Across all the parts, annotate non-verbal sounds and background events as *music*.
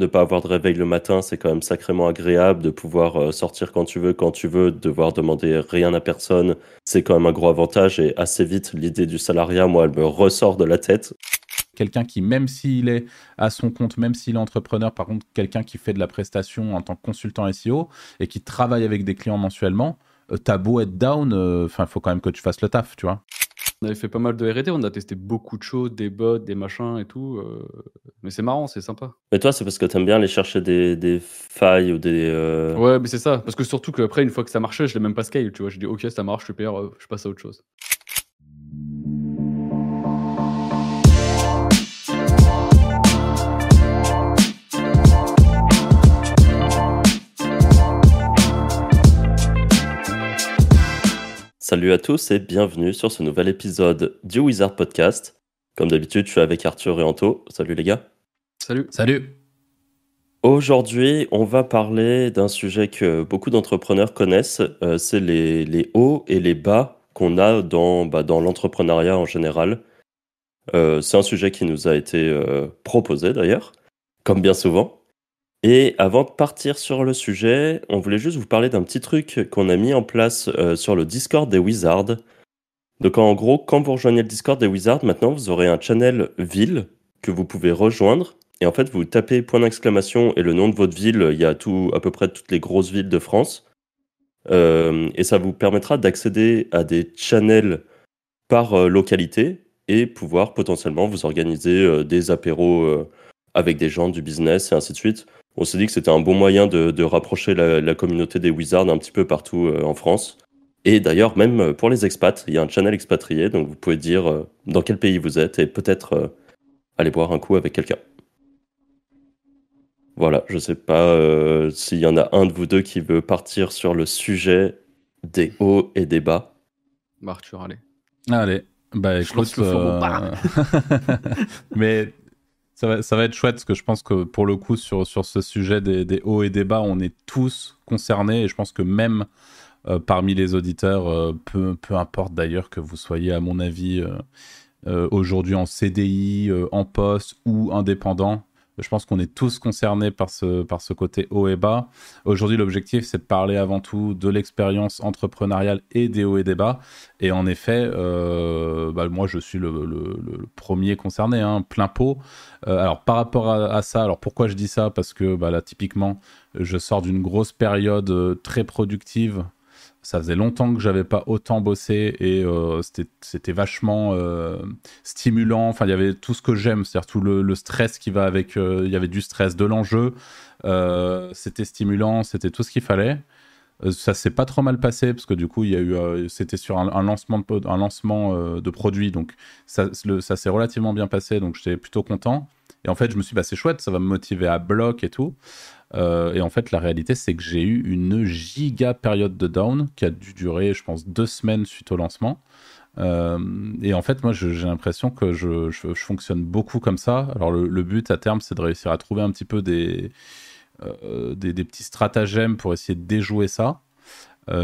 ne pas avoir de réveil le matin, c'est quand même sacrément agréable de pouvoir euh, sortir quand tu veux, quand tu veux, de devoir demander rien à personne. C'est quand même un gros avantage et assez vite, l'idée du salariat, moi, elle me ressort de la tête. Quelqu'un qui, même s'il est à son compte, même s'il est entrepreneur, par contre, quelqu'un qui fait de la prestation en tant que consultant SEO et qui travaille avec des clients mensuellement, euh, t'as beau être down, euh, enfin, il faut quand même que tu fasses le taf, tu vois. On avait fait pas mal de R&D, on a testé beaucoup de choses, des bots, des machins et tout. euh, Mais c'est marrant, c'est sympa. Mais toi, c'est parce que t'aimes bien aller chercher des, des failles ou des. euh, Ouais, mais c'est ça. Parce que surtout qu'après, une fois que ça marchait, je l'ai même pas scale, tu vois. J'ai dit, ok, ça marche, super, euh, je passe à autre chose. Salut à tous et bienvenue sur ce nouvel épisode du Wizard Podcast. Comme d'habitude, je suis avec Arthur et Anto. Salut les gars. Salut. Salut Aujourd'hui, on va parler d'un sujet que beaucoup d'entrepreneurs connaissent, euh, c'est les, les hauts et les bas qu'on a dans, bah, dans l'entrepreneuriat en général. Euh, c'est un sujet qui nous a été euh, proposé d'ailleurs, comme bien souvent. Et avant de partir sur le sujet, on voulait juste vous parler d'un petit truc qu'on a mis en place euh, sur le Discord des Wizards. Donc en gros, quand vous rejoignez le Discord des Wizards, maintenant vous aurez un channel ville que vous pouvez rejoindre. Et en fait, vous tapez point d'exclamation et le nom de votre ville. Il y a tout, à peu près toutes les grosses villes de France. Euh, et ça vous permettra d'accéder à des channels par euh, localité et pouvoir potentiellement vous organiser des apéros avec des gens du business et ainsi de suite. On s'est dit que c'était un bon moyen de, de rapprocher la, la communauté des Wizards un petit peu partout euh, en France. Et d'ailleurs, même euh, pour les expats, il y a un channel expatrié, donc vous pouvez dire euh, dans quel pays vous êtes et peut-être euh, aller boire un coup avec quelqu'un. Voilà, je sais pas euh, s'il y en a un de vous deux qui veut partir sur le sujet des hauts et des bas. Bah, Arthur, allez. Allez, bah Je écoute, le fourreau, euh, *laughs* mais ça va, être chouette parce que je pense que pour le coup sur, ce sujet des, hauts et des bas, on est tous concernés et je pense que même euh, parmi les auditeurs, euh, peu, peu importe d'ailleurs que vous soyez à mon avis euh, aujourd'hui en CDI, en poste ou indépendant, je pense qu'on est tous concernés par ce, côté haut et bas. Aujourd'hui, l'objectif, c'est de parler avant tout de l'expérience entrepreneuriale et des hauts et des bas. Et en effet, euh, bah, moi, je suis le, premier concerné, hein, plein pot. Euh, alors, par rapport à, à ça, alors pourquoi je dis ça? Parce que bah, là, typiquement, je sors d'une grosse période euh, très productive. Ça faisait longtemps que j'avais pas autant bossé et euh, c'était vachement euh, stimulant. Enfin, il y avait tout ce que j'aime, c'est-à-dire tout le, le stress qui va avec. euh, Il y avait du stress, de l'enjeu. Euh, c'était stimulant, c'était tout ce qu'il fallait. Ça s'est pas trop mal passé parce que du coup, il y a eu, c'était sur un, lancement de, un lancement de produit, donc ça, ça s'est relativement bien passé, donc j'étais plutôt content. Et en fait, je me suis dit, bah, c'est chouette, ça va me motiver à bloc et tout. Euh, et en fait, la réalité, c'est que j'ai eu une giga période de down qui a dû durer, je pense, deux semaines suite au lancement. Euh, et en fait, moi, j'ai l'impression que je, fonctionne beaucoup comme ça. Alors, le, but à terme, c'est de réussir à trouver un petit peu des, euh, des, petits stratagèmes pour essayer de déjouer ça.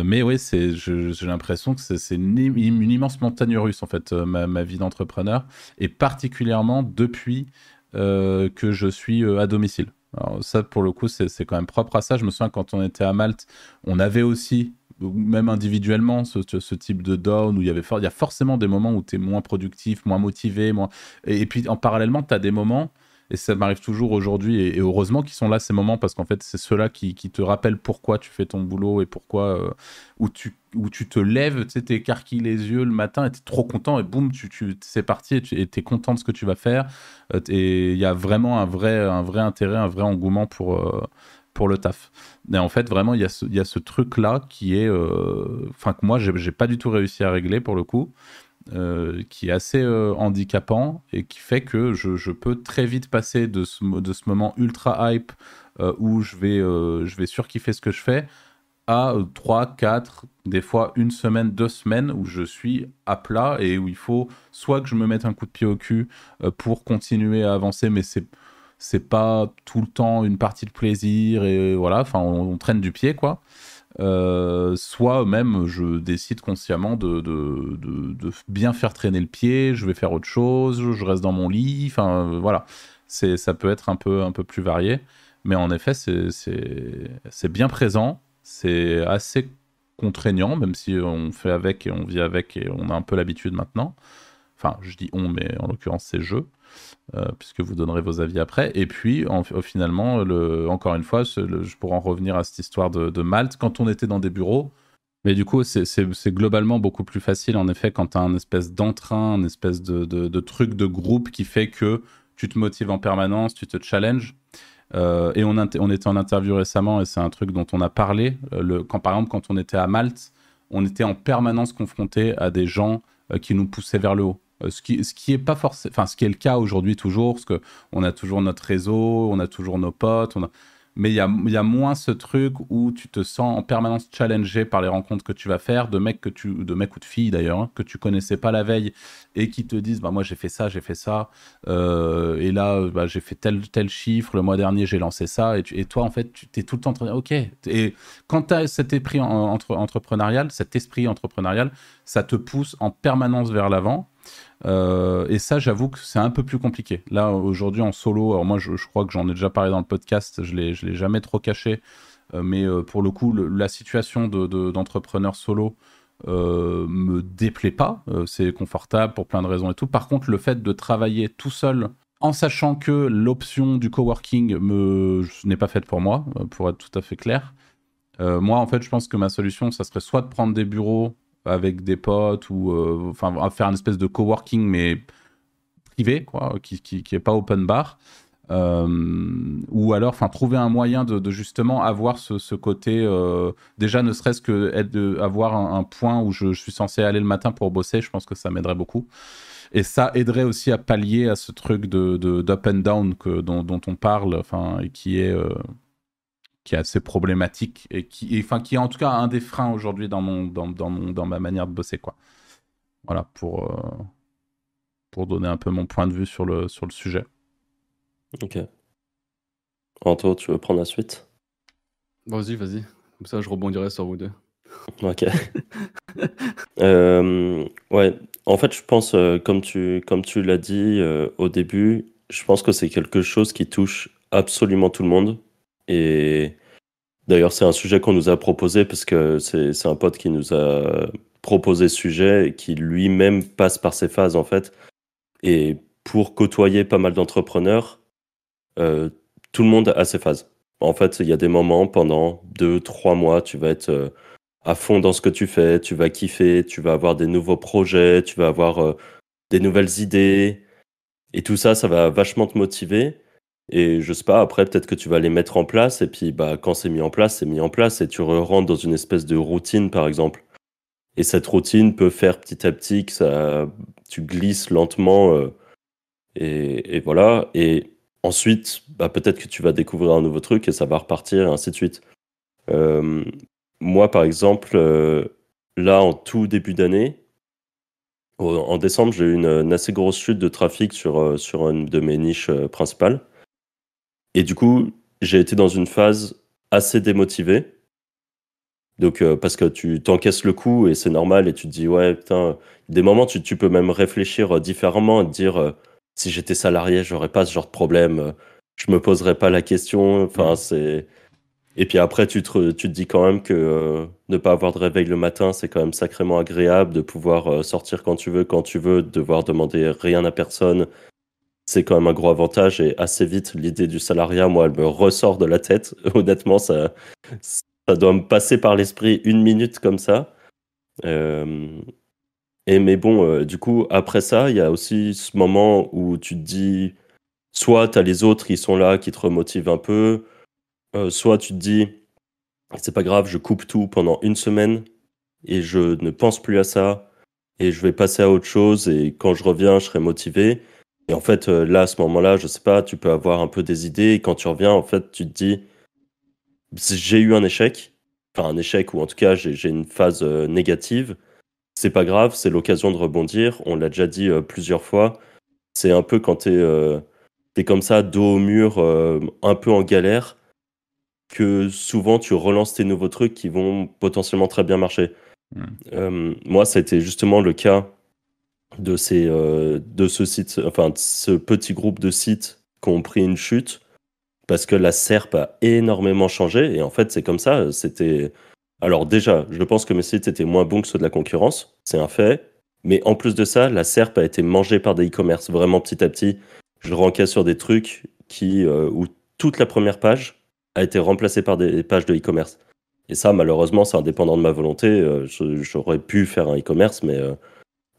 Mais oui, j'ai l'impression que c'est, une, im- une immense montagne russe, en fait, ma, vie d'entrepreneur. Et particulièrement depuis que je suis à domicile. Alors ça, pour le coup, c'est, quand même propre à ça. Je me souviens quand on était à Malte, on avait aussi, même individuellement, ce, type de down où il y avait il y a forcément des moments où tu es moins productif, moins motivé. Moins... Et, et puis, en parallèlement, tu as des moments, et ça m'arrive toujours aujourd'hui, et, heureusement qu'ils sont là, ces moments, parce qu'en fait, c'est ceux-là qui, te rappellent pourquoi tu fais ton boulot et pourquoi, euh, où, tu, où tu te lèves, tu t'écarquilles les yeux le matin et t'es trop content, et boum, c'est parti, et tu es content de ce que tu vas faire. Euh, et il y a vraiment un vrai, un vrai intérêt, un vrai engouement pour, euh, pour le taf. Et en fait, vraiment, il y a ce, truc-là qui est. Enfin, que moi, j'ai pas du tout réussi à régler pour le coup. Euh, qui est assez euh, handicapant et qui fait que je, peux très vite passer de ce, moment ultra hype euh, où je vais, je vais surkiffer ce que je fais à 3, 4, des fois une semaine, deux semaines où je suis à plat et où il faut soit que je me mette un coup de pied au cul pour continuer à avancer, mais c'est c'est pas tout le temps une partie de plaisir et voilà, enfin on traîne du pied quoi. Euh, soit même je décide consciemment de, de, de- bien faire traîner le pied, je vais faire autre chose, je reste dans mon lit, enfin euh, voilà. c'est ça peut être un peu un peu plus varié. Mais en effet, c'est bien présent, c'est assez contraignant, même si on fait avec et on vit avec et on a un peu l'habitude maintenant. Enfin, je dis on, mais en l'occurrence, c'est je, euh, puisque vous donnerez vos avis après. Et puis, finalement, le, encore une fois, je pourrais en revenir à cette histoire de, Malte. Quand on était dans des bureaux, mais du coup, c'est globalement beaucoup plus facile, en effet, quand tu as un espèce d'entrain, un espèce de, truc de groupe qui fait que tu te motives en permanence, tu te challenges. Euh, et on, était en interview récemment, et c'est un truc dont on a parlé. Euh, quand, par exemple, quand on était à Malte, on était en permanence confronté à des gens qui nous poussaient vers le haut. Ce, qui, ce qui est pas forcément, ce qui est le cas aujourd'hui toujours, parce que on a toujours notre réseau, on a toujours nos potes, mais il y a, y a, moins ce truc où tu te sens en permanence challengé par les rencontres que tu vas faire, de mecs, que tu, de mecs ou de filles d'ailleurs, hein, que tu connaissais pas la veille et qui te disent bah, Moi j'ai fait ça, j'ai fait ça, euh, et là bah, j'ai fait tel, tel chiffre, le mois dernier j'ai lancé ça, et, et, toi en fait tu es tout le temps en train de Ok. Et quand tu as cet esprit entre, entrepreneurial, cet esprit entrepreneurial, ça te pousse en permanence vers l'avant. Euh, et ça, j'avoue que c'est un peu plus compliqué. Là, aujourd'hui, en solo, alors moi, je, crois que j'en ai déjà parlé dans le podcast, je ne l'ai jamais trop caché, euh, mais euh, pour le coup, la situation d'entrepreneur de, solo me déplaît pas. c'est confortable pour plein de raisons et tout. Par contre, le fait de travailler tout seul en sachant que l'option du coworking n'est pas faite pour moi, pour être tout à fait clair. moi, en fait, je pense que ma solution, ça serait soit de prendre des bureaux avec des potes ou euh, enfin faire une espèce de coworking mais privé quoi, qui, qui, est pas open bar. Euh, ou alors enfin trouver un moyen de, justement avoir ce, côté euh, déjà ne serait-ce que être de, avoir un, point où je, suis censé aller le matin pour bosser je pense que ça m'aiderait beaucoup et ça aiderait aussi à pallier à ce truc de d'up and down que, dont, dont on parle enfin et qui est qui est assez problématique et qui, enfin, qui est en tout cas un des freins aujourd'hui dans, mon, dans, dans, mon, dans ma manière de bosser. Quoi. Voilà, pour, euh, pour donner un peu mon point de vue sur le, sur le sujet. Ok. Anto, tu veux prendre la suite? Vas-y, vas-y. Comme ça, je rebondirai sur vous deux. Ok. *laughs* Euh, ouais, en fait, je pense, euh, comme tu, comme tu l'as dit au début, je pense que c'est quelque chose qui touche absolument tout le monde. Et d'ailleurs, c'est un sujet qu'on nous a proposé parce que c'est un pote qui nous a proposé ce sujet et qui lui-même passe par ces phases en fait. Et pour côtoyer pas mal d'entrepreneurs, euh, tout le monde a ses phases. En fait, il y a des moments pendant deux, trois mois, tu vas être euh, à fond dans ce que tu fais, tu vas kiffer, tu vas avoir des nouveaux projets, tu vas avoir euh, des nouvelles idées. Et tout ça, ça va vachement te motiver. Et je sais pas, après, peut-être que tu vas les mettre en place, et puis bah, quand c'est mis en place, c'est mis en place, et tu rentres dans une espèce de routine, par exemple. Et cette routine peut faire petit à petit que ça, tu glisses lentement, euh, et, voilà. Et ensuite, bah, peut-être que tu vas découvrir un nouveau truc, et ça va repartir, et ainsi de suite. Euh, moi, par exemple, euh, là, en tout début d'année, en décembre, j'ai eu une, une, assez grosse chute de trafic sur, sur une de mes niches principales. Et du coup, j'ai été dans une phase assez démotivée. Donc, euh, parce que tu t'encaisses le coup et c'est normal et tu te dis, ouais, putain, des moments, tu, tu peux même réfléchir euh, différemment et te dire, euh, si j'étais salarié, j'aurais pas ce genre de problème, je me poserais pas la question. Enfin, c'est. Et puis après, tu te, tu te dis quand même que ne pas avoir de réveil le matin, c'est quand même sacrément agréable de pouvoir sortir quand tu veux, quand tu veux, de devoir demander rien à personne, c'est quand même un gros avantage et assez vite l'idée du salariat moi elle me ressort de la tête. *laughs* Honnêtement ça ça doit me passer par l'esprit une minute comme ça. Euh, et mais bon euh, du coup après ça il y a aussi ce moment où tu te dis soit tu as les autres qui sont là qui te remotivent un peu euh, soit tu te dis c'est pas grave je coupe tout pendant une semaine et je ne pense plus à ça et je vais passer à autre chose et quand je reviens je serai motivé et en fait, euh, là, à ce moment-là, je sais pas, tu peux avoir un peu des idées. Et quand tu reviens, en fait, tu te dis, j'ai eu un échec. Enfin, un échec, ou en tout cas, j'ai une phase euh, négative. C'est pas grave, c'est l'occasion de rebondir. On l'a déjà dit euh, plusieurs fois. C'est un peu quand tu es, es, comme ça, dos au mur, un peu en galère, que souvent tu relances tes nouveaux trucs qui vont potentiellement très bien marcher. Mmh. moi, ça a été justement le cas de, ces, euh, de ce site, enfin, ce petit groupe de sites qui ont pris une chute parce que la SERP a énormément changé. Et en fait, c'est comme ça. C'était. Alors, déjà, je pense que mes sites étaient moins bons que ceux de la concurrence. C'est un fait. Mais en plus de ça, la SERP a été mangée par des e-commerce vraiment petit à petit. Je ranquais sur des trucs qui, euh, où toute la première page a été remplacée par des pages de e-commerce. Et ça, malheureusement, c'est indépendant de ma volonté. Euh, j'aurais pu faire un e-commerce, mais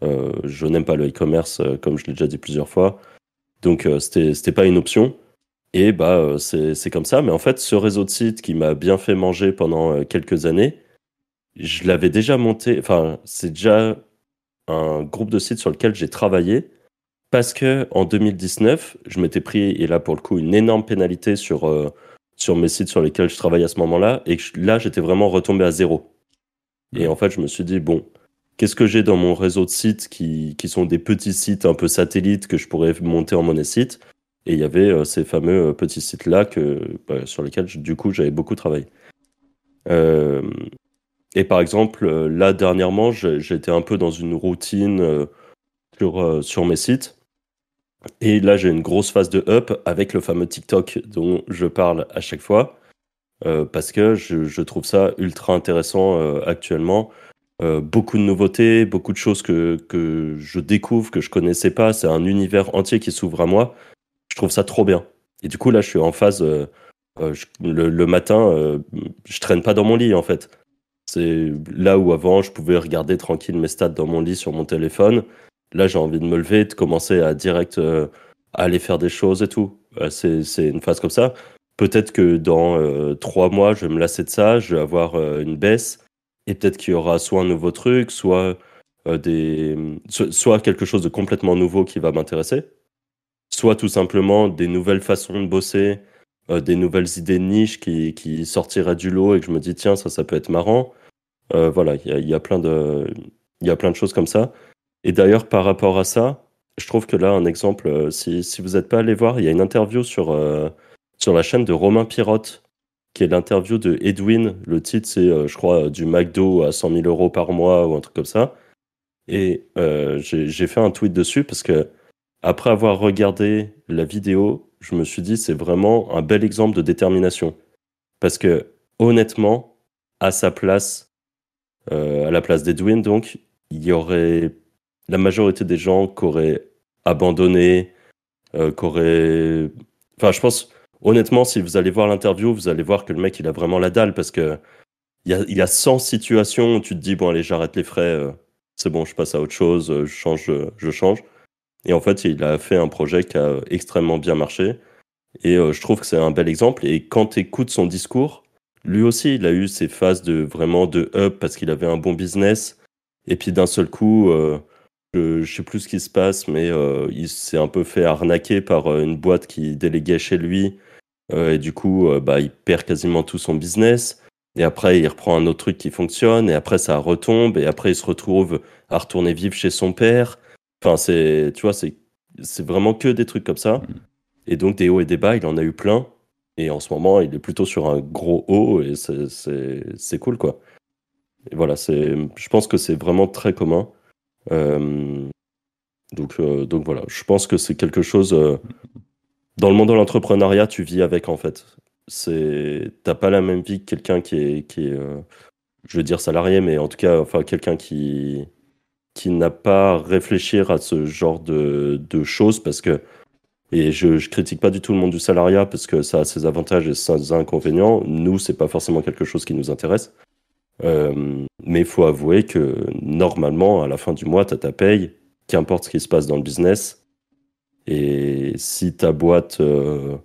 je n'aime pas le e-commerce, comme je l'ai déjà dit plusieurs fois. Donc, c'était pas une option. Et bah, c'est comme ça. Mais en fait, ce réseau de sites qui m'a bien fait manger pendant quelques années, je l'avais déjà monté. Enfin, c'est déjà un groupe de sites sur lequel j'ai travaillé parce que en 2019, je m'étais pris, et là pour le coup, une énorme pénalité sur, euh, sur mes sites sur lesquels je travaillais à ce moment-là, et là j'étais vraiment retombé à zéro. Et en fait, je me suis dit, bon, qu'est-ce que j'ai dans mon réseau de sites qui, qui, sont des petits sites un peu satellites que je pourrais monter en monnaie site? Et il y avait euh, ces fameux euh, petits sites-là que, bah, sur lesquels, du coup, j'avais beaucoup travaillé. et par exemple, là, dernièrement, j'étais un peu dans une routine sur, sur mes sites et là, j'ai une grosse phase de up avec le fameux TikTok dont je parle à chaque fois, euh, parce que je, trouve ça ultra intéressant euh, actuellement. Euh, beaucoup de nouveautés, beaucoup de choses que, que je découvre, que je connaissais pas. C'est un univers entier qui s'ouvre à moi. Je trouve ça trop bien. Et du coup, là, je suis en phase. le, le, matin, je traîne pas dans mon lit, en fait. C'est là où avant, je pouvais regarder tranquille mes stats dans mon lit sur mon téléphone. Là, j'ai envie de me lever, de commencer à direct euh, aller faire des choses et tout. Euh, c'est une phase comme ça. Peut-être que dans euh, trois mois, je vais me lasser de ça, je vais avoir une baisse, et peut-être qu'il y aura soit un nouveau truc, soit, des, soit quelque chose de complètement nouveau qui va m'intéresser, soit tout simplement des nouvelles façons de bosser, des nouvelles idées de niche qui, qui sortiraient du lot et que je me dis, tiens, ça, ça peut être marrant. voilà, il y a, plein de, il y a plein de choses comme ça. Et d'ailleurs, par rapport à ça, je trouve que là, un exemple, euh, si, si vous n'êtes pas allé voir, il y a une interview sur, euh, sur la chaîne de Romain Pirotte, qui est l'interview de Edwin. Le titre, c'est, euh, je crois, du McDo à 100 000 euros par mois ou un truc comme ça. Et j'ai fait un tweet dessus parce que, après avoir regardé la vidéo, je me suis dit, c'est vraiment un bel exemple de détermination. Parce que, honnêtement, à sa place, à la place d'Edwin, donc, il y aurait la majorité des gens qui auraient abandonné, euh, qui auraient. Enfin, je pense, honnêtement, si vous allez voir l'interview, vous allez voir que le mec, il a vraiment la dalle parce que il y a, y a 100 situations où tu te dis, bon, allez, j'arrête les frais, euh, c'est bon, je passe à autre chose, euh, je change, je change. Et en fait, il a fait un projet qui a extrêmement bien marché. Et je trouve que c'est un bel exemple. Et quand tu écoutes son discours, lui aussi, il a eu ses phases de vraiment de up parce qu'il avait un bon business. Et puis d'un seul coup, je, sais plus ce qui se passe, mais euh, il s'est un peu fait arnaquer par euh, une boîte qui déléguait chez lui. Euh, et du coup, bah, il perd quasiment tout son business. Et après, il reprend un autre truc qui fonctionne. Et après, ça retombe. Et après, il se retrouve à retourner vivre chez son père. Enfin, c'est, tu vois, c'est, c'est vraiment que des trucs comme ça. Et donc, des hauts et des bas, il en a eu plein. Et en ce moment, il est plutôt sur un gros haut. Et c'est, c'est, c'est cool, quoi. Et voilà, c'est, je pense que c'est vraiment très commun. Euh, donc, euh, donc voilà, je pense que c'est quelque chose. Euh, dans le monde de l'entrepreneuriat, tu vis avec en fait. C'est, t'as pas la même vie que quelqu'un qui est, qui est je veux dire salarié, mais en tout cas, enfin quelqu'un qui qui n'a pas à réfléchir à ce genre de, de choses parce que et je, je critique pas du tout le monde du salariat parce que ça a ses avantages et ses inconvénients. Nous, c'est pas forcément quelque chose qui nous intéresse. Euh, mais il faut avouer que normalement, à la fin du mois, tu as ta paye, qu'importe ce qui se passe dans le business. Et si ta boîte, euh,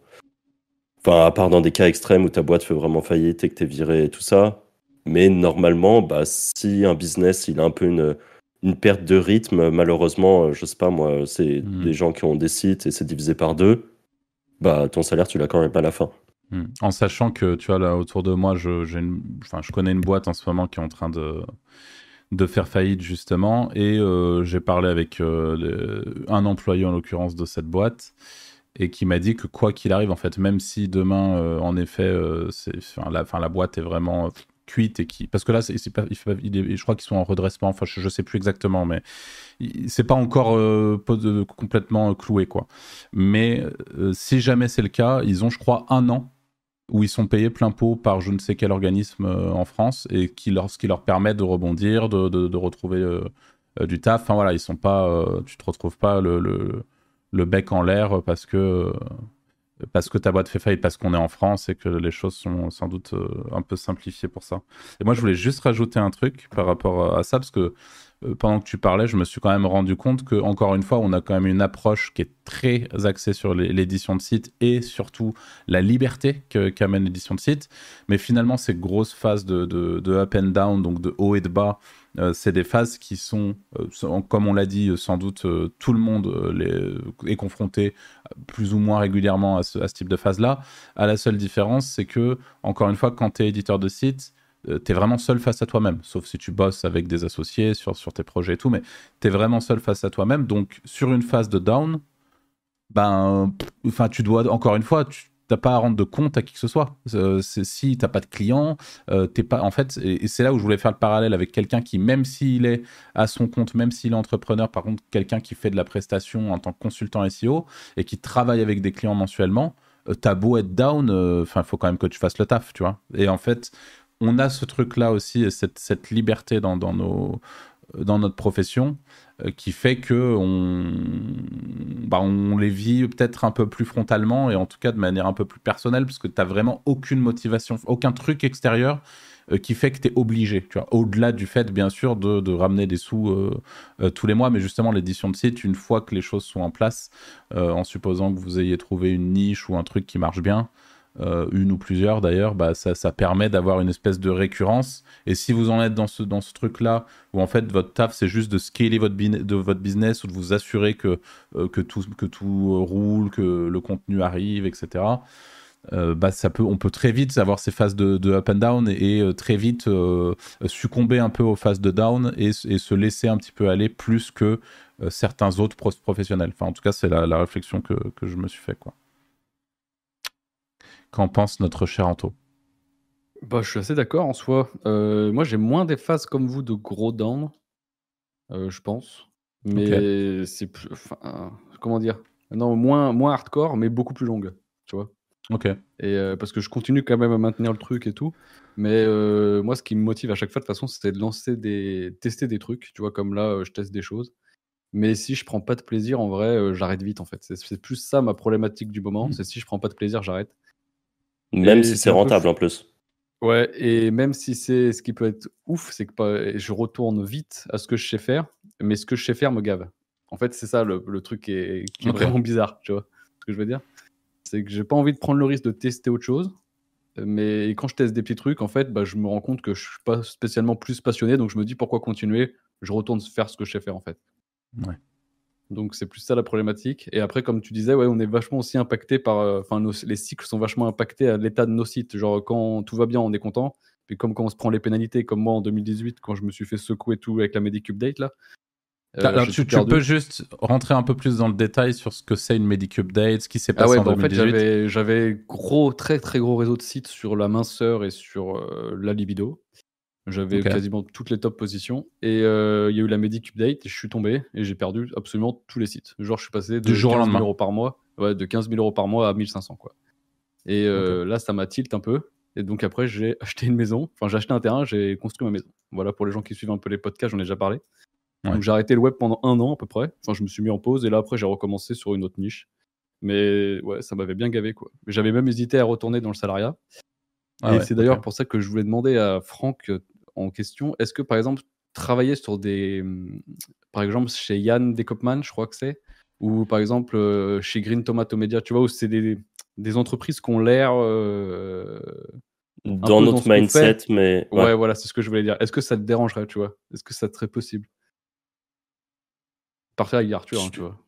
enfin, à part dans des cas extrêmes où ta boîte fait vraiment faillite et que tu es viré et tout ça, mais normalement, bah, si un business, il a un peu une, une perte de rythme, malheureusement, je sais pas moi, c'est mmh. des gens qui ont des sites et c'est divisé par deux, bah, ton salaire, tu l'as quand même pas à la fin. Hmm. En sachant que, tu vois, là, autour de moi, je, enfin, je connais une boîte en ce moment qui est en train de, de faire faillite, justement, et euh, j'ai parlé avec euh, un employé, en l'occurrence, de cette boîte, et qui m'a dit que quoi qu'il arrive, en fait, même si demain, euh, en effet, la, la boîte est vraiment cuite et qui. Parce que là, pas, il je crois qu'ils sont en redressement, enfin, je, sais plus exactement, mais c'est pas encore complètement cloué, quoi. Mais si jamais c'est le cas, ils ont, je crois, un an où ils sont payés plein pot par je ne sais quel organisme euh, en France et qui leur, ce qui leur permet de rebondir, de, de, retrouver du taf. Enfin voilà, ils sont pas, tu te retrouves pas le, le, bec en l'air parce que parce que ta boîte fait faillite, parce qu'on est en France et que les choses sont sans doute euh, un peu simplifiées pour ça. Et moi, je voulais juste rajouter un truc par rapport à ça, parce que euh, pendant que tu parlais, je me suis quand même rendu compte que, encore une fois, on a quand même une approche qui est très axée sur l'édition de site et surtout la liberté qu'amène l'édition de site. Mais finalement, ces grosses phases de, up and down, donc de haut et de bas, euh, c'est des phases qui sont, euh, comme on l'a dit, sans doute tout le monde est confronté plus ou moins régulièrement à ce, à ce type de phase-là. À la seule différence, c'est que, encore une fois, quand tu es éditeur de site, euh, tu es vraiment seul face à toi-même, sauf si tu bosses avec des associés sur, sur tes projets et tout, mais tu es vraiment seul face à toi-même. Donc, sur une phase de down, ben, enfin, tu dois, encore une fois, tu n'as pas à rendre de compte à qui que ce soit. Euh, si tu n'as pas de client, euh, t'es pas, en fait, et, c'est là où je voulais faire le parallèle avec quelqu'un qui, même s'il est à son compte, même s'il est entrepreneur, par contre, quelqu'un qui fait de la prestation en tant que consultant SEO et qui travaille avec des clients mensuellement, t'as beau être down, enfin, il faut quand même que tu fasses le taf, tu vois. Et en fait, on a ce truc-là aussi, cette, liberté dans, notre profession, euh, qui fait que on, bah, on les vit peut-être un peu plus frontalement et en tout cas de manière un peu plus personnelle, parce que tu n'as vraiment aucune motivation, aucun truc extérieur euh, qui fait que tu es obligé, au-delà du fait, bien sûr, de, ramener des sous euh, tous les mois, mais justement, l'édition de site, une fois que les choses sont en place, en supposant que vous ayez trouvé une niche ou un truc qui marche bien, euh, une ou plusieurs d'ailleurs, bah, ça, permet d'avoir une espèce de récurrence. Et si vous en êtes dans ce, truc-là, où en fait votre taf c'est juste de scaler votre, business ou de vous assurer que, euh, que, tout, roule, que le contenu arrive, etc. Euh, bah, on peut très vite avoir ces phases de, up and down et, très vite succomber un peu aux phases de down et, se laisser un petit peu aller plus que certains autres professionnels. En tout cas, c'est la, réflexion que, je me suis fait. Qu'en pense notre cher Anto bah, Je suis assez d'accord en soi. Euh, moi, j'ai moins des phases comme vous de gros down, euh, je pense. Mais c'est plus. comment dire? Non, moins, moins hardcore, mais beaucoup plus longue. Tu vois Ok. Et euh, parce que je continue quand même à maintenir le truc et tout. Mais moi, ce qui me motive à chaque fois, de toute façon, c'était de lancer des. tester des trucs. Tu vois, comme là, je teste des choses. Mais si je prends pas de plaisir, en vrai, j'arrête vite en fait. C'est plus ça ma problématique du moment. Mmh. C'est si je prends pas de plaisir, j'arrête. Même si c'est rentable en plus. Ouais, et même si c'est ce qui peut être ouf, c'est que je retourne vite à ce que je sais faire, mais ce que je sais faire me gave. En fait, c'est ça le, truc qui est, vraiment bizarre, tu vois ce que je veux dire? C'est que j'ai pas envie de prendre le risque de tester autre chose, mais quand je teste des petits trucs, en fait, bah, je me rends compte que je suis pas spécialement plus passionné, donc je me dis pourquoi continuer? Je retourne faire ce que je sais faire en fait. Ouais. Donc c'est plus ça la problématique. Et après, comme tu disais, ouais, on est vachement aussi impacté par. Euh, enfin, les cycles sont vachement impactés à l'état de nos sites. Genre, quand tout va bien, on est content. Puis comme quand on se prend les pénalités, comme moi en 2018, quand je me suis fait secouer tout avec la Medic Update, là. Euh, tu, peux juste rentrer un peu plus dans le détail sur ce que c'est une Medic Update, ce qui s'est ah passé en 2018 En fait, j'avais gros, très très gros réseau de sites sur la minceur et sur euh, la libido. J'avais quasiment toutes les top positions. Et euh, il y a eu la Medic Update, je suis tombé et j'ai perdu absolument tous les sites. Genre, je suis passé de 15 000 euros par mois, ouais, de 15 000 euros par mois à 1500. Quoi. Et euh, là, ça m'a tilt un peu. Et donc après, j'ai *laughs* acheté une maison. Enfin, j'ai acheté un terrain, j'ai construit ma maison. Voilà, pour les gens qui suivent un peu les podcasts, j'en ai déjà parlé. Donc j'ai arrêté le web pendant un an à peu près. Enfin, je me suis mis en pause et là, après, j'ai recommencé sur une autre niche. Mais ouais, ça m'avait bien gavé, quoi. J'avais même hésité à retourner dans le salariat. Ah et c'est d'ailleurs pour ça que je voulais demander à Franck en question. Est-ce que, par exemple, travailler sur des. Mmh, par exemple, chez Yann Dekopman, je crois que c'est, ou par exemple euh, chez Green Tomato Media, tu vois, où c'est des, des entreprises qui ont l'air. Euh, dans notre mindset, mais. Ouais, voilà, c'est ce que je voulais dire. Est-ce que ça te dérangerait, tu vois? Est-ce que ça serait possible? Parfait avec Arthur, hein, tu vois.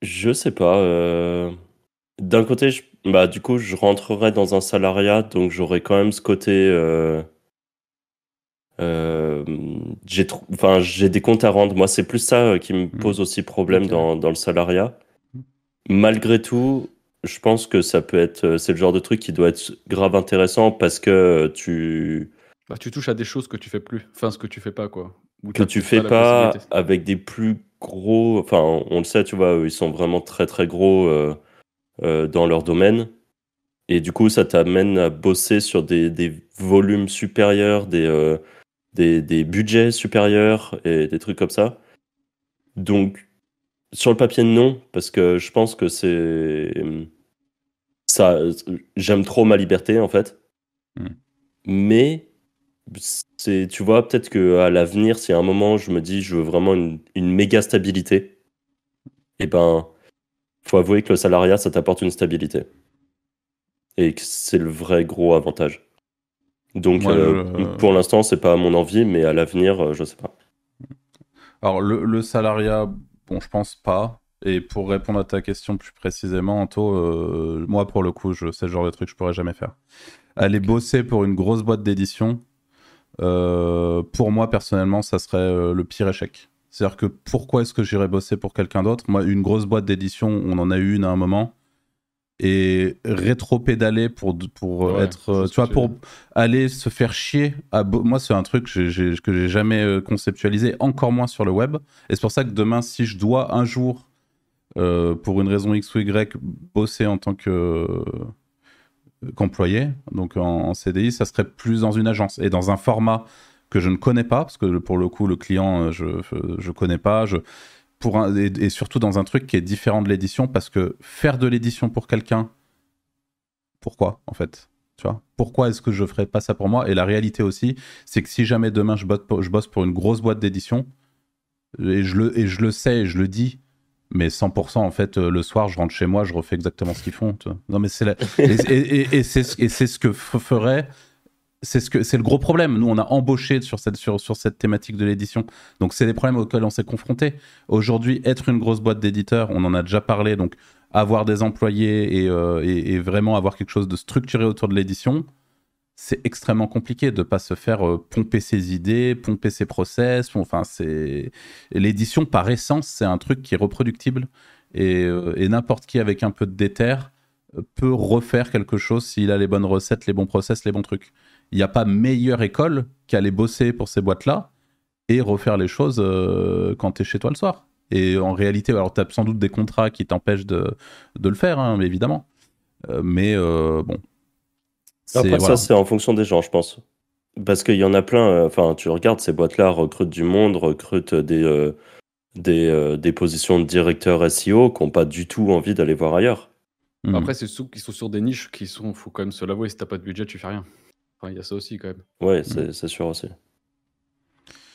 Je sais pas. Euh, d'un côté, je... bah, du coup, je rentrerais dans un salariat, donc j'aurais quand même ce côté. Euh, j'ai enfin, j'ai des comptes à rendre. Moi, c'est plus ça euh, qui me mmh. pose aussi problème dans, dans, le salariat. Malgré tout, je pense que ça peut être, euh, c'est le genre de truc qui doit être grave intéressant parce que tu, Bah, tu touches à des choses que tu fais plus, enfin ce que tu fais pas quoi. que tu fais pas, avec des plus gros, enfin on le sait, tu vois, ils sont vraiment très très gros euh, euh, dans leur domaine. Et du coup, ça t'amène à bosser sur des, des volumes supérieurs, des, euh, des, des, budgets supérieurs et des trucs comme ça. Donc, sur le papier, non, parce que je pense que c'est. Ça, j'aime trop ma liberté, en fait. Hmm. Mais, c'est, tu vois, peut-être qu'à l'avenir, si à un moment je me dis je veux vraiment une, une méga stabilité, et eh ben, faut avouer que le salariat, ça t'apporte une stabilité et que c'est le vrai gros avantage. Donc euh, pour l'instant, c'est pas à mon envie, mais à l'avenir, euh, je sais pas. Alors le, salariat, bon, je pense pas. Et pour répondre à ta question plus précisément, Anto, euh, moi pour le coup, je, c'est le genre de truc que je pourrais jamais faire. Aller bosser pour une grosse boîte d'édition, pour moi personnellement, ça serait le pire échec. C'est-à-dire que pourquoi est-ce que j'irais bosser pour quelqu'un d'autre? Moi, une grosse boîte d'édition, on en a eu une à un moment et rétro-pédaler pour, pour être. Euh, tu vois, pour aller se faire chier. À Moi, c'est un truc que j'ai, que j'ai jamais euh, conceptualisé, encore moins sur le web. Et c'est pour ça que demain, si je dois un jour, euh, pour une raison X ou Y, bosser en tant que. qu'employé, donc en, CDI, ça serait plus dans une agence et dans un format que je ne connais pas, parce que pour le coup, le client, je ne connais pas. Je, pour et, surtout dans un truc qui est différent de l'édition parce que faire de l'édition pour quelqu'un, pourquoi en fait tu vois? Pourquoi est-ce que je ferais pas ça pour moi? Et la réalité aussi, c'est que si jamais demain je pour, je bosse pour une grosse boîte d'édition, et je, le, et je le sais, et je le dis, mais 100% en fait, euh, le soir, je rentre chez moi, je refais exactement ce qu'ils font. Non, mais c'est et, et, c'est ce que ferait c'est ce que c'est le gros problème. Nous, on a embauché sur cette sur, sur cette thématique de l'édition. Donc, c'est des problèmes auxquels on s'est confronté. Aujourd'hui, être une grosse boîte d'éditeurs, on en a déjà parlé. Donc, avoir des employés et, euh, et, vraiment avoir quelque chose de structuré autour de l'édition, c'est extrêmement compliqué de pas se faire euh, pomper ses idées, pomper ses process. Enfin, c'est l'édition par essence, c'est un truc qui est reproductible et, euh, et n'importe qui avec un peu de déter peut refaire quelque chose s'il a les bonnes recettes, les bons process, les bons trucs il n'y a pas meilleure école qu'aller bosser pour ces boîtes-là et refaire les choses euh, quand tu es chez toi le soir. Et en réalité, alors tu as sans doute des contrats qui t'empêchent de, le faire, hein, évidemment. Euh, mais euh, bon. Après, ça, c'est en fonction des gens, je pense. Parce qu'il y en a plein, enfin, tu regardes, ces boîtes-là recrutent du monde, recrutent des, des, des, positions de directeur SEO qui n'ont pas du tout envie d'aller voir ailleurs. Après, c'est ceux qui sont sur des niches qui sont, faut quand même se l'avouer, si t'as pas de budget, tu fais rien il y a ça aussi quand même. Ouais, mm. c'est sûr aussi.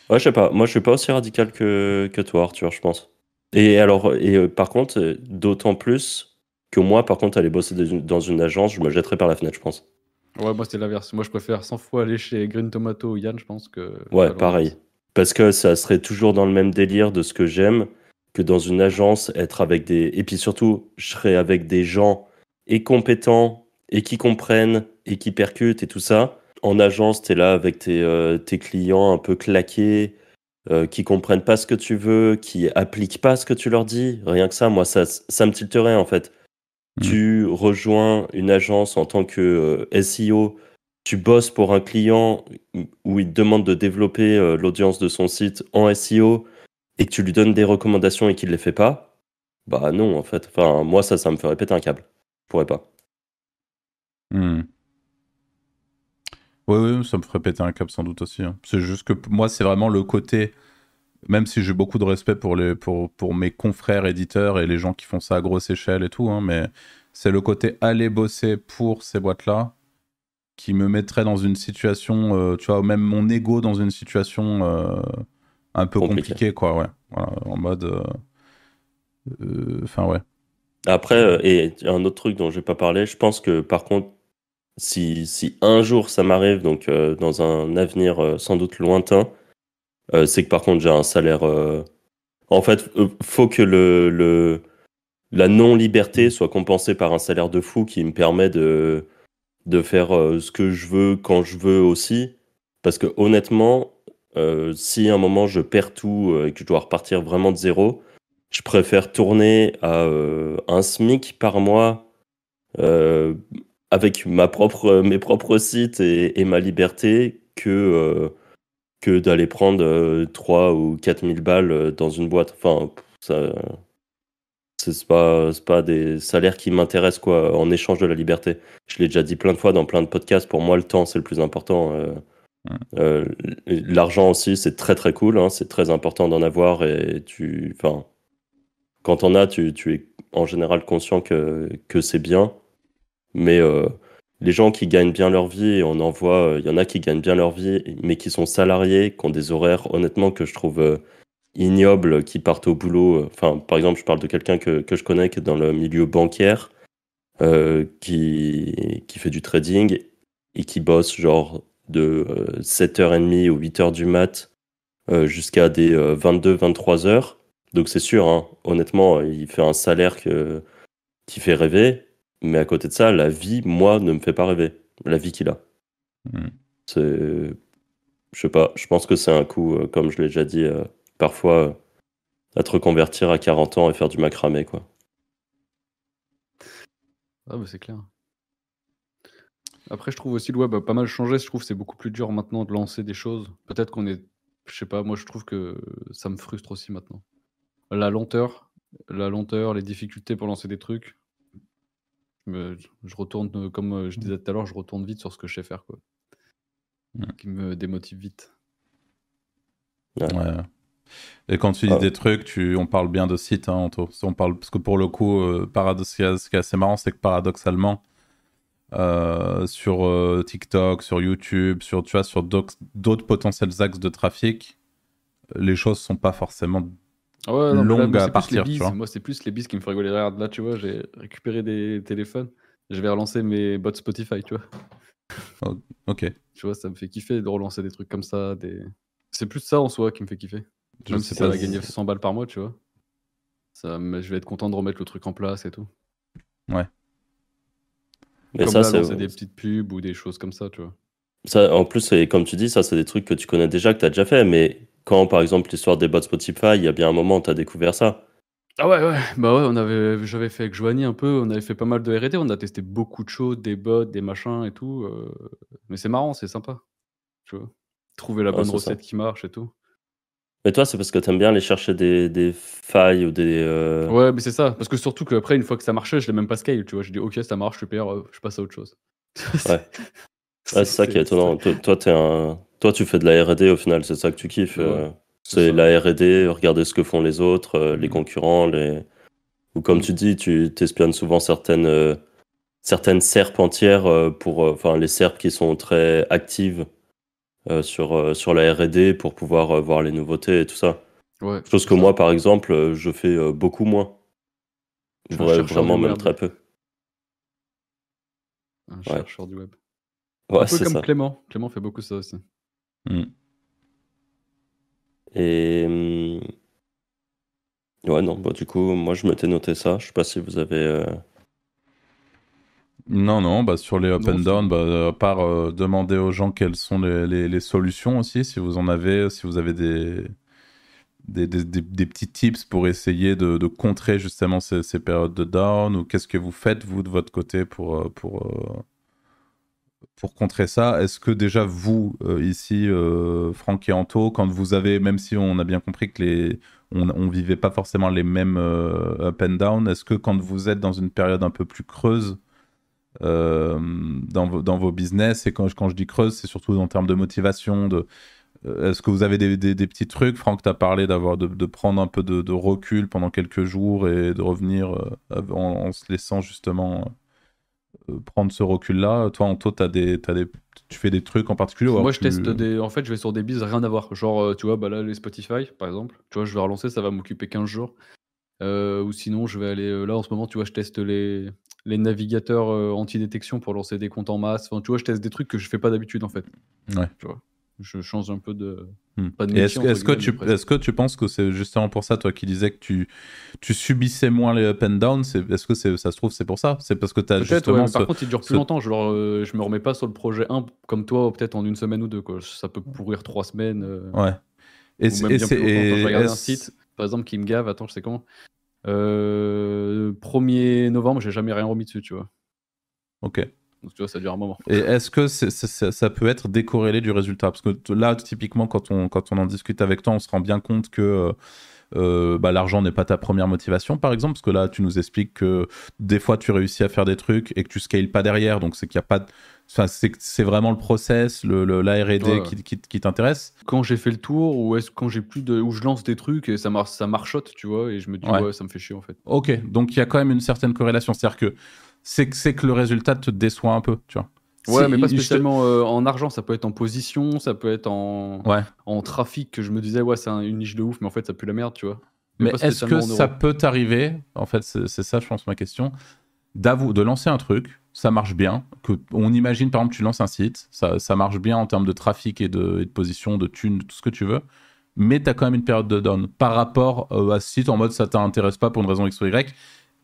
Ouais, je sais pas. Moi, je suis pas aussi radical que, que toi, Arthur, je pense. Et alors, et euh, par contre, euh, d'autant plus que moi, par contre, aller bosser dans une agence, je me jetterais par la fenêtre, je pense. Ouais, moi, c'était l'inverse. Moi, je préfère 100 fois aller chez Green Tomato ou Yann, je pense que. Ouais, pareil. Parce que ça serait toujours dans le même délire de ce que j'aime que dans une agence, être avec des. Et puis surtout, je serais avec des gens et compétents et qui comprennent et qui percutent et tout ça. En agence, tu es là avec tes, euh, tes, clients un peu claqués, euh, qui comprennent pas ce que tu veux, qui appliquent pas ce que tu leur dis. Rien que ça, moi, ça, ça me tilterait en fait. Mmh. Tu rejoins une agence en tant que euh, SEO, tu bosses pour un client où il te demande de développer l'audience de son site en SEO et que tu lui donnes des recommandations et qu'il les fait pas. Bah non, en fait. Enfin, moi, ça, ça me ferait péter un câble. Je pourrais pas. Hmm. Oui, oui, ça me ferait péter un câble sans doute aussi. Hein. C'est juste que moi, c'est vraiment le côté, même si j'ai beaucoup de respect pour, les, pour, pour mes confrères éditeurs et les gens qui font ça à grosse échelle et tout, hein, mais c'est le côté aller bosser pour ces boîtes-là qui me mettrait dans une situation, euh, tu vois, même mon ego dans une situation euh, un peu compliquée, quoi, ouais. en mode. Euh, enfin, ouais. Après, et un autre truc dont je vais pas parler, je pense que par contre, si, si un jour ça m'arrive, donc euh, dans un avenir euh, sans doute lointain, euh, c'est que par contre j'ai un salaire. En fait, faut que le, le la non-liberté soit compensée par un salaire de fou qui me permet de, de faire ce que je veux quand je veux aussi. Parce que honnêtement, si à un moment je perds tout et que je dois repartir vraiment de zéro, je préfère tourner à un SMIC par mois avec ma propre, mes propres sites et, ma liberté que, que d'aller prendre 3 ou 4 000 balles dans une boîte. Enfin, ça, c'est pas, pas des salaires qui m'intéressent quoi, en échange de la liberté. Je l'ai déjà dit plein de fois dans plein de podcasts, pour moi le temps c'est le plus important. Euh, l'argent aussi c'est très très cool, hein, c'est très important d'en avoir et tu, enfin, quand on as, tu, tu, es en général conscient que, que c'est bien, mais euh, les gens qui gagnent bien leur vie, on en voit, il y en a qui gagnent bien leur vie, mais qui sont salariés, qui ont des horaires honnêtement que je trouve euh, ignobles qui partent au boulot. Enfin, par exemple, je parle de quelqu'un que, que, je connais qui est dans le milieu bancaire, euh, qui, qui fait du trading et qui bosse genre de 7h30 ou 8h du mat euh, jusqu'à des 22-23h. Euh, Donc c'est sûr, hein, honnêtement, il fait un salaire qui fait rêver, mais à côté de ça, la vie, moi, ne me fait pas rêver. La vie qu'il a. Hmm. C'est. Je sais pas, je pense que c'est un coup, comme je l'ai déjà dit, parfois à te reconvertir à 40 ans et faire du macramé, quoi. Ah bah c'est clair. Après, je trouve aussi le web a pas mal changé. Je trouve que c'est beaucoup plus dur maintenant de lancer des choses. Peut-être qu'on est, je sais pas, moi je trouve que ça me frustre aussi maintenant. La lenteur, la lenteur, les difficultés pour lancer des trucs. Je, retourne, comme je disais tout à l'heure, je retourne vite sur ce que je sais faire, quoi. Qui me démotive vite. Ouais. Et quand tu dis ah. des trucs, tu, on parle bien de sites, hein, on parle, parce que pour le coup, euh, ce qui est assez marrant, c'est que paradoxalement, euh, sur euh, TikTok, sur YouTube, sur, tu vois, sur d'autres potentiels axes de trafic, les choses sont pas forcément longues à partir. Moi, c'est plus les bis qui me font rigoler. Regarde, là, tu vois, j'ai récupéré des téléphones. Je vais relancer mes bots Spotify, tu vois. Oh, ok. Tu vois, ça me fait kiffer de relancer des trucs comme ça. Des... C'est plus ça en soi qui me fait kiffer. Même si ça va gagner 100 balles par mois, tu vois. Ça, mais je vais être content de remettre le truc en place et tout. Ouais. Mais comme ça, c'est des petites pubs ou des choses comme ça, tu vois. Ça, en plus, comme tu dis, ça, c'est des trucs que tu connais déjà, que tu as déjà fait. Mais quand, par exemple, l'histoire des bots Spotify, il y a bien un moment où tu as découvert ça. Ah ouais, ouais. Bah ouais, on avait, j'avais fait avec Joanie un peu, on avait fait pas mal de RD, on a testé beaucoup de choses, des bots, des machins et tout. Euh, mais c'est marrant, c'est sympa. Tu vois. Trouver la bonne recette qui marche et tout. Mais toi, c'est parce que tu aimes bien aller chercher des, des failles ou des. Euh, ouais, mais c'est ça. Parce que surtout qu'après, une fois que ça marchait, je l'ai même pas scale. Tu vois, je dis, ok, ça marche, super, euh, je passe à autre chose. *laughs* ouais. C'est ça qui est étonnant. Toi, es un... toi, tu fais de la RD au final, c'est ça que tu kiffes. Euh, c'est la RD, regarder ce que font les autres, les mm. concurrents, les. Ou comme mm. tu dis, tu t'espionnes souvent certaines, certaines serpes entières pour. Enfin, les serpes qui sont très actives euh, sur, euh, sur la RD pour pouvoir euh, voir les nouveautés et tout ça. Ouais, Chose que moi, par exemple, je fais beaucoup moins. vraiment, même très peu. Un chercheur du web. Ouais, Un peu comme Clément. Clément fait beaucoup ça aussi. Hmm. Et. Hmm, ouais, non, bah, du coup, moi je m'étais noté ça. Je sais pas si vous avez. Non, non, bah sur les up and down, bah, à part euh, demander aux gens quelles sont les, les, solutions aussi, si vous en avez, si vous avez des, des, des, des, petits tips pour essayer de, de contrer justement ces, ces, périodes de down, ou qu'est-ce que vous faites, vous, de votre côté, pour, euh, pour, euh, pour contrer ça Est-ce que déjà, vous, ici, Franck et Anto, quand vous avez, même si on a bien compris que les... On, vivait pas forcément les mêmes up and down, est-ce que quand vous êtes dans une période un peu plus creuse, euh, dans, dans vos business. Et quand, quand je dis creuse, c'est surtout en termes de motivation. De, euh, Est-ce que vous avez des, des, petits trucs? Franck, tu as parlé de, prendre un peu de, recul pendant quelques jours et de revenir euh, en, se laissant justement prendre ce recul-là. Toi, Anto, as des, as des, tu fais des trucs en particulier Moi, je teste des. En fait, je vais sur des bises, rien à voir. Genre, tu vois, bah là, les Spotify, par exemple. Tu vois, je vais relancer, ça va m'occuper 15 jours. ou sinon, je vais aller. Là, en ce moment, tu vois, je teste les, les navigateurs euh, anti-détection pour lancer des comptes en masse. Enfin, tu vois, je teste des trucs que je fais pas d'habitude en fait. Ouais. Tu vois, je change un peu de. Hmm. est-ce, que tu, est-ce que tu penses que c'est justement pour ça, toi qui disais que tu, tu subissais moins les up and down, est-ce que ça se trouve c'est pour ça? C'est parce que tu as justement. Par contre, il dure plus longtemps. Euh, je me remets pas sur le projet 1 comme toi, peut-être en une semaine ou deux. Quoi. Ça peut pourrir trois semaines. Euh, ouais. Et, c'est, je regarde un site, par exemple, qui me gave, attends, je sais comment. 1er euh, novembre, j'ai jamais rien remis dessus, tu vois. Ok. Donc tu vois, ça dure un moment. Et est-ce que ça peut être décorrélé du résultat? Parce que là, typiquement, quand on, quand on en discute avec toi, on se rend bien compte que euh, bah, l'argent n'est pas ta première motivation, par exemple, parce que là, tu nous expliques que des fois, tu réussis à faire des trucs et que tu scales pas derrière, donc c'est qu'il n'y a pas de... Enfin, c'est vraiment le process, le, la R&D qui, qui, t'intéresse? Quand j'ai fait le tour, ou est-ce quand j'ai plus de, où je lance des trucs et ça mar ça marchote, tu vois, et je me dis ouais. ça me fait chier en fait. Ok, donc il y a quand même une certaine corrélation, c'est-à-dire que c'est que, que le résultat te déçoit un peu, tu vois. Ouais, mais pas spécialement euh, en argent, ça peut être en position, ça peut être en, ouais. en trafic, que je me disais, ouais, c'est une niche de ouf, mais en fait, ça pue la merde, tu vois. Mais, est-ce que ça peut t'arriver, en fait, c'est ça, je pense, ma question, de lancer un truc, ça marche bien, que on imagine, par exemple, tu lances un site, ça, ça marche bien en termes de trafic et de, de position, de thunes, tout ce que tu veux, mais tu as quand même une période de down par rapport euh, à ce site en mode ça t'intéresse pas pour une raison X ou Y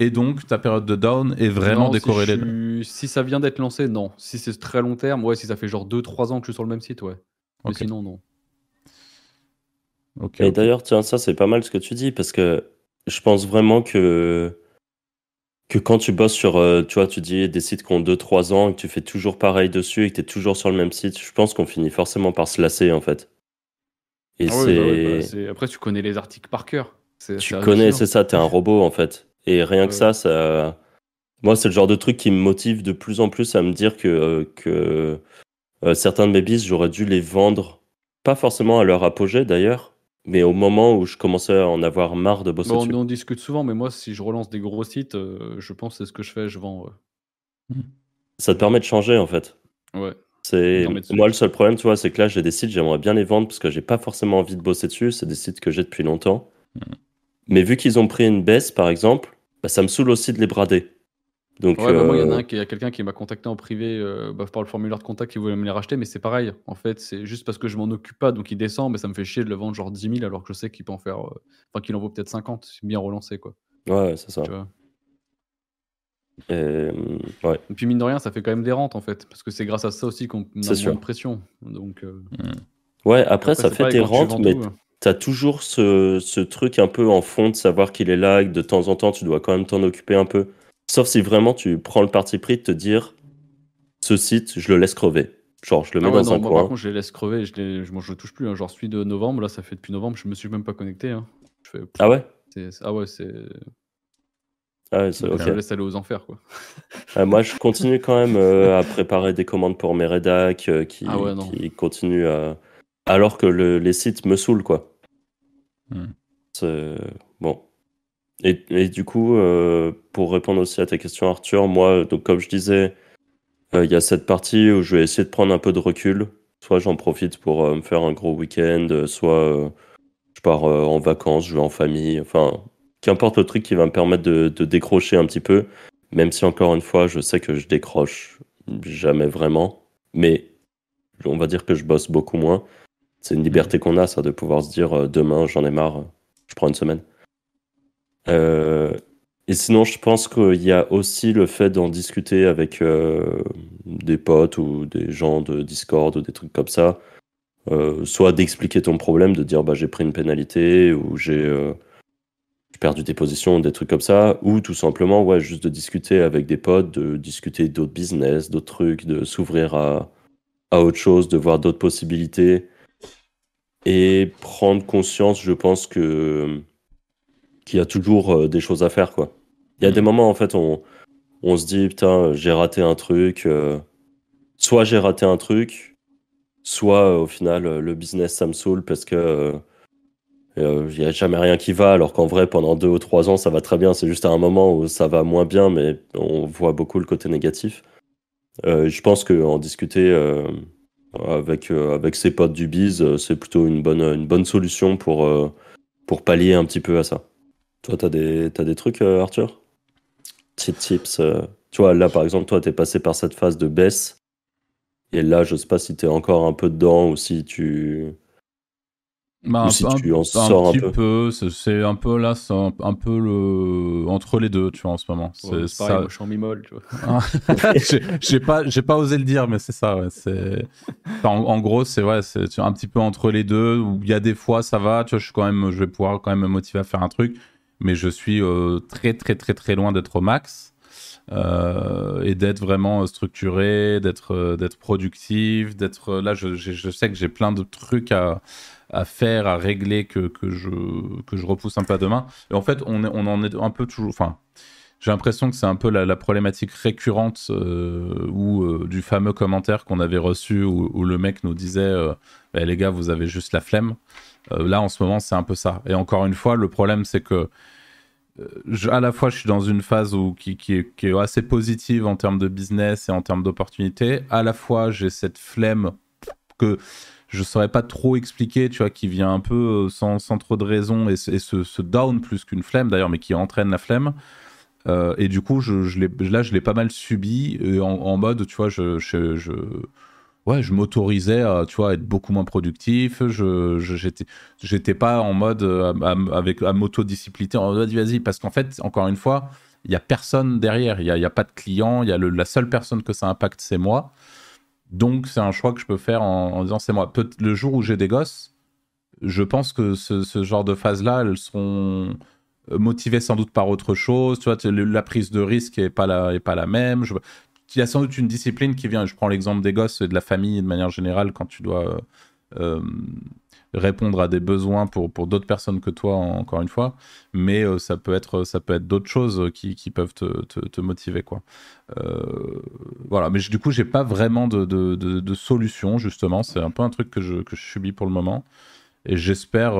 et donc, ta période de down est vraiment décorrélée. Si, ça vient d'être lancé, non. Si c'est très long terme, ouais, si ça fait genre 2-3 ans que je suis sur le même site, ouais. Mais sinon, non. et d'ailleurs, tiens, ça, c'est pas mal ce que tu dis, parce que je pense vraiment que, que quand tu bosses sur, euh, tu vois, tu dis des sites qui ont 2-3 ans et que tu fais toujours pareil dessus et que tu es toujours sur le même site, je pense qu'on finit forcément par se lasser, en fait. Et ah bah c'est... Après, tu connais les articles par cœur. Tu connais, c'est ça, t'es un robot, en fait. Et rien que ça, ça. Moi, c'est le genre de truc qui me motive de plus en plus à me dire que, que euh, certains de mes bis, j'aurais dû les vendre, pas forcément à leur apogée d'ailleurs, mais au moment où je commençais à en avoir marre de bosser dessus. On en discute souvent, mais moi, si je relance des gros sites, euh, je pense que c'est ce que je fais, je vends. Mmh. Ça te permet de changer en fait. Ouais. C'est moi le seul problème, tu vois, c'est que là j'ai des sites, j'aimerais bien les vendre parce que j'ai pas forcément envie de bosser dessus. C'est des sites que j'ai depuis longtemps. Mmh. Mais vu qu'ils ont pris une baisse, par exemple, bah, ça me saoule aussi de les brader. Donc, ouais, bah, moi, il y en a euh, un qui a quelqu'un qui m'a contacté en privé euh, bah, par le formulaire de contact qui voulait me les racheter, mais c'est pareil. En fait, c'est juste parce que je m'en occupe pas, donc il descend, mais ça me fait chier de le vendre genre 10 000 alors que je sais qu'il peut en faire. Euh, enfin, qu'il en vaut peut-être 50, c'est bien relancé, quoi. Ouais, c'est ça. Et, ouais. Et puis, mine de rien, ça fait quand même des rentes, en fait, parce que c'est grâce à ça aussi qu'on a moins de pression. Donc, mmh. Ouais, après, ça fait des rentes, mais. Hein t'as toujours ce, ce, truc un peu en fond de savoir qu'il est là, que de temps en temps, tu dois quand même t'en occuper un peu. Sauf si vraiment tu prends le parti pris de te dire ce site, je le laisse crever. Genre, je le mets ah dans un coin. Par contre, je les laisse crever, je, je le touche plus. Hein. Genre, celui de novembre, là, ça fait depuis novembre, je me suis même pas connecté. Hein. Je fais, ah ouais? Ah ouais, c'est. Ah ouais, okay. Je laisse aller aux enfers, quoi. *laughs* Ah, moi, je continue quand même euh, à préparer des commandes pour mes rédacs euh, qui, ah ouais, qui continuent à alors que les sites me saoulent, quoi. Hmm. Bon. Et, du coup, euh, pour répondre aussi à ta question, Arthur, moi, donc comme je disais, euh, il y a cette partie où je vais essayer de prendre un peu de recul. Soit j'en profite pour euh, me faire un gros week-end, soit je pars en vacances, je vais en famille, enfin, qu'importe le truc qui va me permettre de, de, décrocher un petit peu, même si encore une fois, je sais que je décroche jamais vraiment, mais on va dire que je bosse beaucoup moins. C'est une liberté qu'on a, ça, de pouvoir se dire euh, demain, j'en ai marre, je prends une semaine. Euh, et sinon, je pense qu'il y a aussi le fait d'en discuter avec euh, des potes ou des gens de Discord ou des trucs comme ça. soit d'expliquer ton problème, de dire bah, j'ai pris une pénalité ou j'ai perdu des positions, des trucs comme ça, ou tout simplement ouais, juste de discuter avec des potes, de discuter d'autres business, d'autres trucs, de s'ouvrir à, à autre chose, de voir d'autres possibilités et prendre conscience, je pense que qu'il y a toujours euh, des choses à faire quoi. Il y a des mm. moments en fait on on se dit putain j'ai raté un truc, euh, soit j'ai raté un truc, soit euh, au final le business ça me saoule parce que il n'y a jamais rien qui va, alors qu'en vrai, pendant deux ou trois ans, ça va très bien. C'est juste à un moment où ça va moins bien, mais on voit beaucoup le côté négatif. je pense qu'en discuter avec, euh, avec ses potes du biz, euh, c'est plutôt une bonne, solution pour, euh, pour pallier un petit peu à ça. Toi, tu as des, as des trucs, Arthur? Petits tips. tu vois, là, par exemple, toi, tu es passé par cette phase de baisse. Et là, je sais pas si tu es encore un peu dedans ou si tu. Bah, un, si tu en sors un, petit peu, c'est un peu là, c'est un, peu le entre les deux, tu vois, en ce moment. c'est ça. je suis en mi-molle, tu vois. *laughs* j'ai pas, j'ai pas osé le dire, mais c'est ça. Ouais, c'est en, gros, c'est ouais, c'est un petit peu entre les deux. Où il y a des fois, ça va, tu vois, je suis quand même, je vais pouvoir quand même me motiver à faire un truc, mais je suis euh, très très très très loin d'être au max. et d'être vraiment structuré, d'être d'être productif, d'être là. Je, je, sais que j'ai plein de trucs à, à faire, à régler que, que, je, que je repousse un peu à demain. Et en fait, on, on en est un peu toujours. Enfin, j'ai l'impression que c'est un peu la, problématique récurrente euh, ou euh, du fameux commentaire qu'on avait reçu où, le mec nous disait euh, bah, les gars, vous avez juste la flemme. là, en ce moment, c'est un peu ça. Et encore une fois, le problème, c'est que à la fois, je suis dans une phase où, qui, qui, est, qui, est, assez positive en termes de business et en termes d'opportunités. À la fois, j'ai cette flemme que je saurais pas trop expliquer, tu vois, qui vient un peu sans, sans trop de raison et, et ce, down plus qu'une flemme d'ailleurs, mais qui entraîne la flemme. Euh, et du coup, je, là, je l'ai pas mal subi en, en, mode, tu vois, je, je, ouais, je m'autorisais à, tu vois, être beaucoup moins productif. Je, j'étais, pas en mode euh, à, avec à m'autodiscipliner. Vas-y, vas-y, parce qu'en fait, encore une fois, il y a personne derrière. Il y a, y a, pas de client. Il y a la seule personne que ça impacte, c'est moi. Donc, c'est un choix que je peux faire en, disant c'est moi. Le jour où j'ai des gosses, je pense que ce, genre de phase-là, elles seront motivé sans doute par autre chose. Tu vois, la prise de risque est pas la, pas la même. Je, il y a sans doute une discipline qui vient. Je prends l'exemple des gosses et de la famille de manière générale quand tu dois euh, euh, répondre à des besoins pour, pour d'autres personnes que toi, encore une fois. Mais euh, ça peut être, être d'autres choses qui, qui peuvent te, te, motiver, quoi. voilà. Mais du coup, j'ai pas vraiment de, de, de, solution justement. C'est un peu un truc que je, que je subis pour le moment. Et j'espère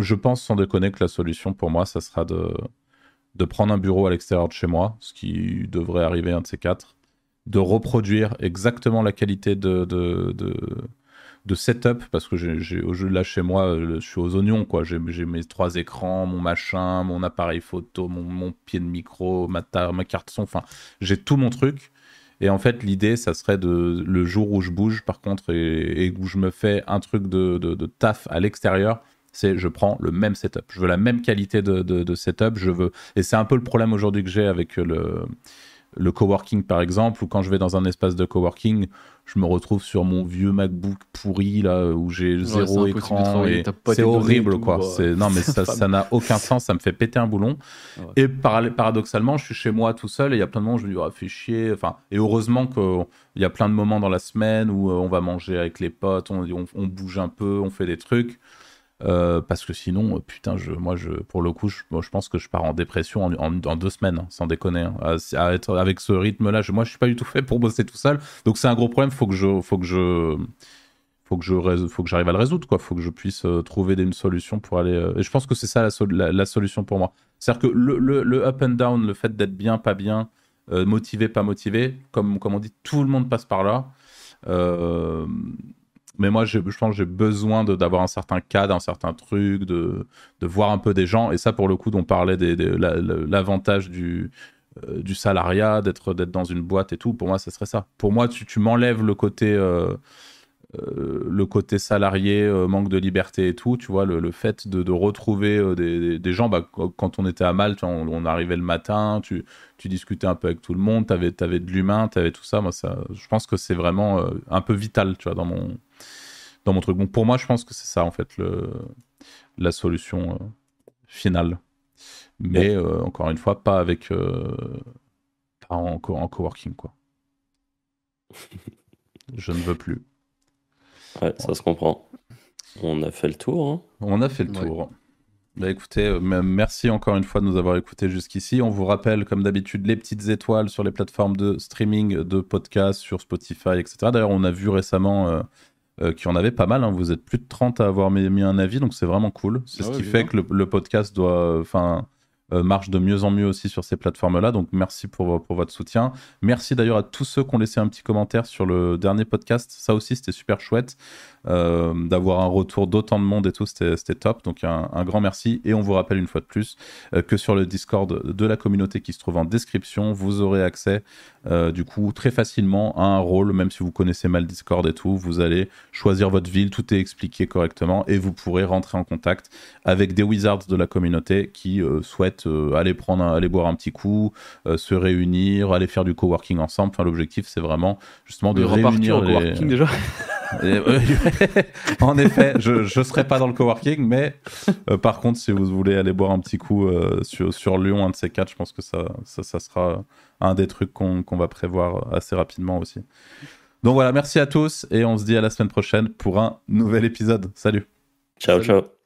je pense sans déconner que la solution pour moi, ça sera de, de prendre un bureau à l'extérieur de chez moi, ce qui devrait arriver un de ces quatre, de reproduire exactement la qualité de, setup, parce que j'ai, là chez moi, je suis aux oignons, quoi. J'ai, mes trois écrans, mon machin, mon appareil photo, mon, pied de micro, ma, ma carte son, enfin, j'ai tout mon truc. Et en fait, l'idée, ça serait de le jour où je bouge, par contre, et, où je me fais un truc de, de taf à l'extérieur, c'est je prends le même setup. Je veux la même qualité de, de, setup. Je veux et c'est un peu le problème aujourd'hui que j'ai avec le le coworking par exemple, ou quand je vais dans un espace de coworking, je me retrouve sur mon vieux MacBook pourri là où j'ai zéro écran et c'est horrible quoi. non mais *laughs* ça n'a aucun sens, ça me fait péter un boulon. Et paradoxalement, je suis chez moi tout seul et il y a plein de moments où je me dis ah, fait chier. Enfin et heureusement qu'il y a plein de moments dans la semaine où euh, on va manger avec les potes, on, on bouge un peu, on fait des trucs. Euh, parce que sinon, euh, putain, je, moi, je, pour le coup, je, je pense que je pars en dépression en, deux semaines, hein, sans déconner. Hein. à, être avec ce rythme-là, moi, je suis pas du tout fait pour bosser tout seul. Donc, c'est un gros problème. Faut que je, faut que je, faut que je, faut que j'arrive à le résoudre, quoi. Faut que je puisse euh, trouver une solution pour aller. et je pense que c'est ça la, la, solution pour moi. C'est-à-dire que le, le, le, up and down, le fait d'être bien, pas bien, motivé, pas motivé, comme, comme on dit, tout le monde passe par là. Euh, mais moi, je pense que j'ai besoin d'avoir un certain cadre, un certain truc, de, de, voir un peu des gens. Et ça, pour le coup, on parlait de l'avantage du, euh, du salariat, d'être dans une boîte et tout. Pour moi, ce serait ça. Pour moi, tu, tu m'enlèves le côté. Euh, euh, le côté salarié, manque de liberté et tout, tu vois, le, fait de, retrouver des, des, gens, bah, quand on était à Malte, on, arrivait le matin, tu, tu discutais un peu avec tout le monde, tu avais, avais, de l'humain, tu avais tout ça, moi, ça, je pense que c'est vraiment un peu vital, tu vois, dans mon, dans mon truc. Donc pour moi, je pense que c'est ça en fait le, la solution euh, finale. Mais euh, encore une fois, pas avec euh, pas en, en coworking quoi. *laughs* je ne veux plus. Ouais, ça se comprend. On a fait le tour. Hein. On a fait le tour. Bah écoutez, merci encore une fois de nous avoir écoutés jusqu'ici. On vous rappelle, comme d'habitude, les petites étoiles sur les plateformes de streaming de podcasts, sur Spotify, etc. D'ailleurs, on a vu récemment euh, qui en avait pas mal. Hein. Vous êtes plus de 30 à avoir mis, un avis, donc c'est vraiment cool. C'est ce ah qui fait que le, podcast doit, enfin, euh, marche de mieux en mieux aussi sur ces plateformes-là. Donc merci pour, pour votre soutien. Merci d'ailleurs à tous ceux qui ont laissé un petit commentaire sur le dernier podcast. Ça aussi, c'était super chouette. Euh, d'avoir un retour d'autant de monde et tout, c'était top. Donc un, grand merci. Et on vous rappelle une fois de plus euh, que sur le Discord de la communauté qui se trouve en description, vous aurez accès euh, du coup très facilement à un rôle, même si vous connaissez mal Discord et tout. Vous allez choisir votre ville, tout est expliqué correctement et vous pourrez rentrer en contact avec des wizards de la communauté qui souhaitent aller prendre, aller boire un petit coup, se réunir, aller faire du coworking ensemble. Enfin, l'objectif c'est vraiment justement de réunir les... déjà *laughs* en effet, je ne serai pas dans le coworking, mais par contre, si vous voulez aller boire un petit coup sur, sur Lyon, un de ces quatre, je pense que ça, ça, ça sera un des trucs qu'on va prévoir assez rapidement aussi. Donc voilà, merci à tous et on se dit à la semaine prochaine pour un nouvel épisode. Salut. Ciao, ciao.